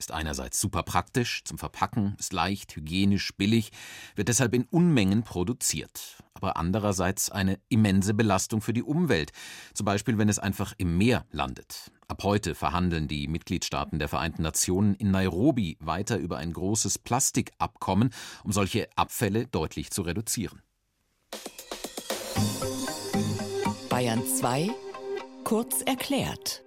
ist einerseits super praktisch zum Verpacken, ist leicht, hygienisch, billig, wird deshalb in Unmengen produziert, aber andererseits eine immense Belastung für die Umwelt, zum Beispiel wenn es einfach im Meer landet. Ab heute verhandeln die Mitgliedstaaten der Vereinten Nationen in Nairobi weiter über ein großes Plastikabkommen, um solche Abfälle deutlich zu reduzieren. Bayern 2 kurz erklärt.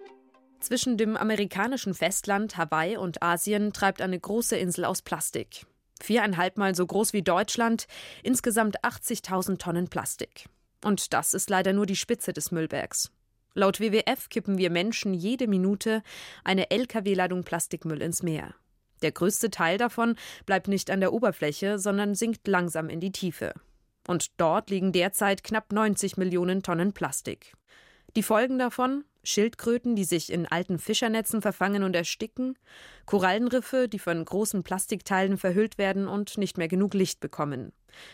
Zwischen dem amerikanischen Festland, Hawaii und Asien treibt eine große Insel aus Plastik. Viereinhalbmal so groß wie Deutschland, insgesamt 80.000 Tonnen Plastik. Und das ist leider nur die Spitze des Müllbergs. Laut WWF kippen wir Menschen jede Minute eine Lkw-Ladung Plastikmüll ins Meer. Der größte Teil davon bleibt nicht an der Oberfläche, sondern sinkt langsam in die Tiefe. Und dort liegen derzeit knapp 90 Millionen Tonnen Plastik. Die Folgen davon Schildkröten, die sich in alten Fischernetzen verfangen und ersticken, Korallenriffe, die von großen Plastikteilen verhüllt werden und nicht mehr genug Licht bekommen.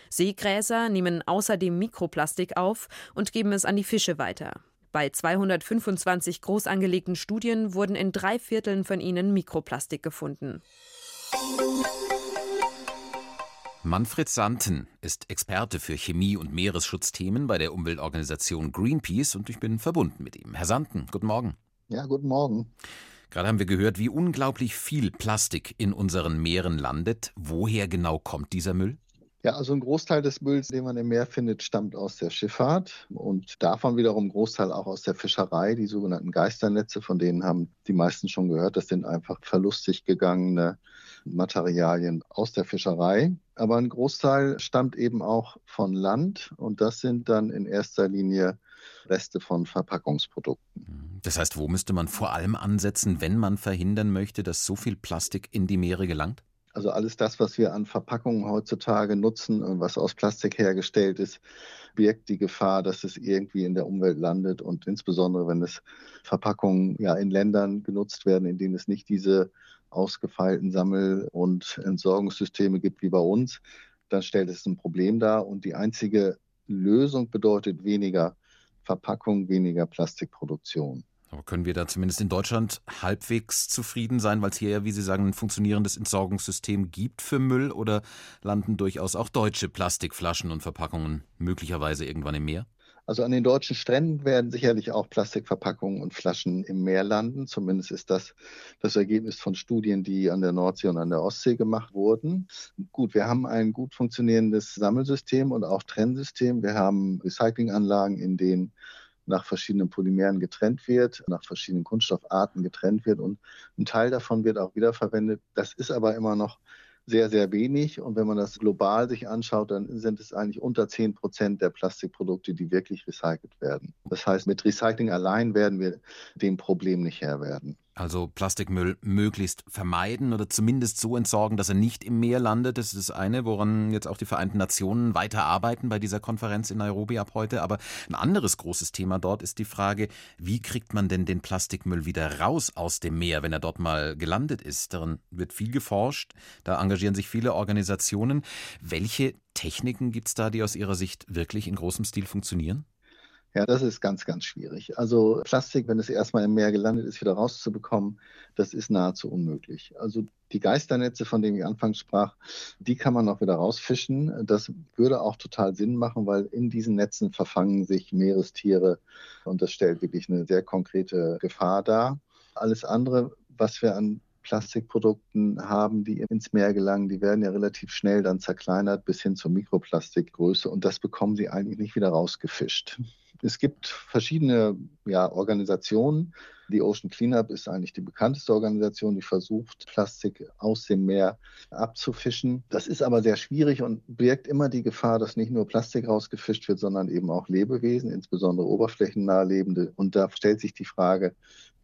Seegräser nehmen außerdem Mikroplastik auf und geben es an die Fische weiter. Bei 225 groß angelegten Studien wurden in drei Vierteln von ihnen Mikroplastik gefunden. Manfred Santen ist Experte für Chemie- und Meeresschutzthemen bei der Umweltorganisation Greenpeace und ich bin verbunden mit ihm. Herr Santen, guten Morgen. Ja, guten Morgen. Gerade haben wir gehört, wie unglaublich viel Plastik in unseren Meeren landet. Woher genau kommt dieser Müll? Ja, also ein Großteil des Mülls, den man im Meer findet, stammt aus der Schifffahrt und davon wiederum ein Großteil auch aus der Fischerei. Die sogenannten Geisternetze, von denen haben die meisten schon gehört. Das sind einfach verlustig gegangene Materialien aus der Fischerei. Aber ein Großteil stammt eben auch von Land und das sind dann in erster Linie Reste von Verpackungsprodukten. Das heißt, wo müsste man vor allem ansetzen, wenn man verhindern möchte, dass so viel Plastik in die Meere gelangt? Also alles das, was wir an Verpackungen heutzutage nutzen und was aus Plastik hergestellt ist, birgt die Gefahr, dass es irgendwie in der Umwelt landet und insbesondere wenn es Verpackungen ja in Ländern genutzt werden, in denen es nicht diese ausgefeilten Sammel- und Entsorgungssysteme gibt wie bei uns, dann stellt es ein Problem dar und die einzige Lösung bedeutet weniger Verpackung, weniger Plastikproduktion. Aber können wir da zumindest in Deutschland halbwegs zufrieden sein, weil es hier ja, wie Sie sagen, ein funktionierendes Entsorgungssystem gibt für Müll oder landen durchaus auch deutsche Plastikflaschen und Verpackungen möglicherweise irgendwann im Meer? Also an den deutschen Stränden werden sicherlich auch Plastikverpackungen und Flaschen im Meer landen. Zumindest ist das das Ergebnis von Studien, die an der Nordsee und an der Ostsee gemacht wurden. Gut, wir haben ein gut funktionierendes Sammelsystem und auch Trennsystem. Wir haben Recyclinganlagen, in denen nach verschiedenen Polymeren getrennt wird, nach verschiedenen Kunststoffarten getrennt wird und ein Teil davon wird auch wiederverwendet. Das ist aber immer noch sehr, sehr wenig. Und wenn man das global sich anschaut, dann sind es eigentlich unter 10 Prozent der Plastikprodukte, die wirklich recycelt werden. Das heißt, mit Recycling allein werden wir dem Problem nicht Herr werden. Also Plastikmüll möglichst vermeiden oder zumindest so entsorgen, dass er nicht im Meer landet. Das ist das eine, woran jetzt auch die Vereinten Nationen weiter arbeiten bei dieser Konferenz in Nairobi ab heute. Aber ein anderes großes Thema dort ist die Frage, wie kriegt man denn den Plastikmüll wieder raus aus dem Meer, wenn er dort mal gelandet ist? Daran wird viel geforscht. Da engagieren sich viele Organisationen. Welche Techniken gibt es da, die aus Ihrer Sicht wirklich in großem Stil funktionieren? Ja, das ist ganz, ganz schwierig. Also Plastik, wenn es erstmal im Meer gelandet ist, wieder rauszubekommen, das ist nahezu unmöglich. Also die Geisternetze, von denen ich anfangs sprach, die kann man noch wieder rausfischen. Das würde auch total Sinn machen, weil in diesen Netzen verfangen sich Meerestiere und das stellt wirklich eine sehr konkrete Gefahr dar. Alles andere, was wir an Plastikprodukten haben, die ins Meer gelangen, die werden ja relativ schnell dann zerkleinert bis hin zur Mikroplastikgröße und das bekommen sie eigentlich nicht wieder rausgefischt. Es gibt verschiedene ja, Organisationen. Die Ocean Cleanup ist eigentlich die bekannteste Organisation, die versucht, Plastik aus dem Meer abzufischen. Das ist aber sehr schwierig und birgt immer die Gefahr, dass nicht nur Plastik rausgefischt wird, sondern eben auch Lebewesen, insbesondere oberflächennah lebende. Und da stellt sich die Frage,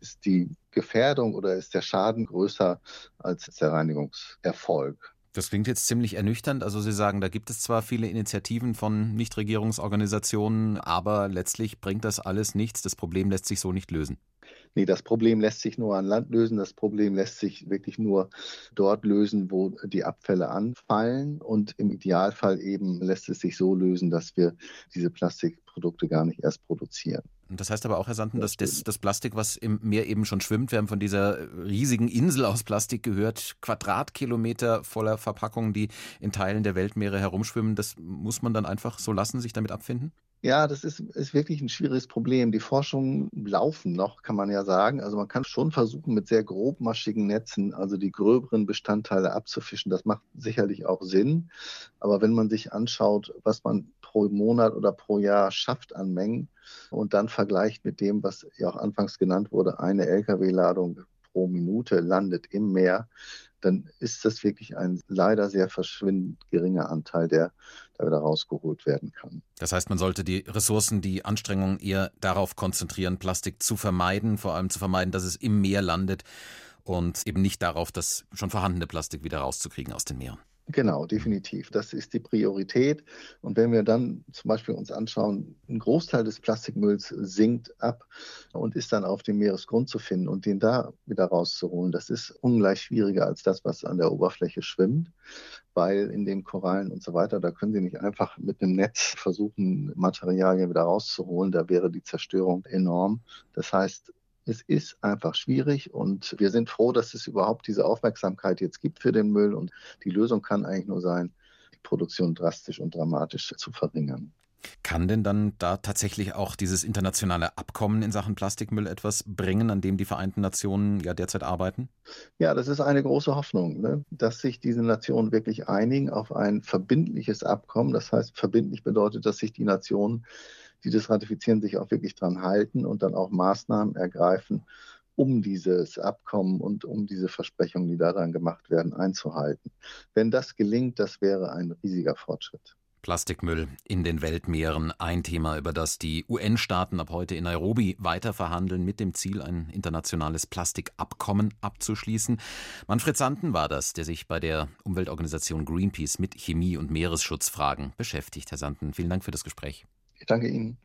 ist die Gefährdung oder ist der Schaden größer als der Reinigungserfolg? Das klingt jetzt ziemlich ernüchternd. Also Sie sagen, da gibt es zwar viele Initiativen von Nichtregierungsorganisationen, aber letztlich bringt das alles nichts. Das Problem lässt sich so nicht lösen. Nee, das Problem lässt sich nur an Land lösen. Das Problem lässt sich wirklich nur dort lösen, wo die Abfälle anfallen. Und im Idealfall eben lässt es sich so lösen, dass wir diese Plastikprodukte gar nicht erst produzieren. Das heißt aber auch, Herr Sanden, dass das, das, Plastik, was im Meer eben schon schwimmt, wir haben von dieser riesigen Insel aus Plastik gehört, Quadratkilometer voller Verpackungen, die in Teilen der Weltmeere herumschwimmen, das muss man dann einfach so lassen, sich damit abfinden? Ja, das ist, ist wirklich ein schwieriges Problem. Die Forschungen laufen noch, kann man ja sagen. Also man kann schon versuchen, mit sehr grobmaschigen Netzen, also die gröberen Bestandteile abzufischen. Das macht sicherlich auch Sinn. Aber wenn man sich anschaut, was man pro Monat oder pro Jahr schafft an Mengen und dann vergleicht mit dem, was ja auch anfangs genannt wurde, eine Lkw-Ladung pro Minute landet im Meer, dann ist das wirklich ein leider sehr verschwindend geringer Anteil, der da wieder rausgeholt werden kann. Das heißt, man sollte die Ressourcen, die Anstrengungen eher darauf konzentrieren, Plastik zu vermeiden, vor allem zu vermeiden, dass es im Meer landet und eben nicht darauf, das schon vorhandene Plastik wieder rauszukriegen aus den Meeren. Genau, definitiv. Das ist die Priorität. Und wenn wir dann zum Beispiel uns anschauen, ein Großteil des Plastikmülls sinkt ab und ist dann auf dem Meeresgrund zu finden und den da wieder rauszuholen, das ist ungleich schwieriger als das, was an der Oberfläche schwimmt, weil in den Korallen und so weiter, da können Sie nicht einfach mit einem Netz versuchen, Materialien wieder rauszuholen. Da wäre die Zerstörung enorm. Das heißt, es ist einfach schwierig und wir sind froh, dass es überhaupt diese Aufmerksamkeit jetzt gibt für den Müll und die Lösung kann eigentlich nur sein, die Produktion drastisch und dramatisch zu verringern. Kann denn dann da tatsächlich auch dieses internationale Abkommen in Sachen Plastikmüll etwas bringen, an dem die Vereinten Nationen ja derzeit arbeiten? Ja, das ist eine große Hoffnung, ne? dass sich diese Nationen wirklich einigen auf ein verbindliches Abkommen. Das heißt, verbindlich bedeutet, dass sich die Nationen die das ratifizieren, sich auch wirklich dran halten und dann auch Maßnahmen ergreifen, um dieses Abkommen und um diese Versprechungen, die daran gemacht werden, einzuhalten. Wenn das gelingt, das wäre ein riesiger Fortschritt. Plastikmüll in den Weltmeeren, ein Thema, über das die UN-Staaten ab heute in Nairobi weiter verhandeln, mit dem Ziel, ein internationales Plastikabkommen abzuschließen. Manfred Sanden war das, der sich bei der Umweltorganisation Greenpeace mit Chemie- und Meeresschutzfragen beschäftigt. Herr Sanden, vielen Dank für das Gespräch. Ich danke Ihnen.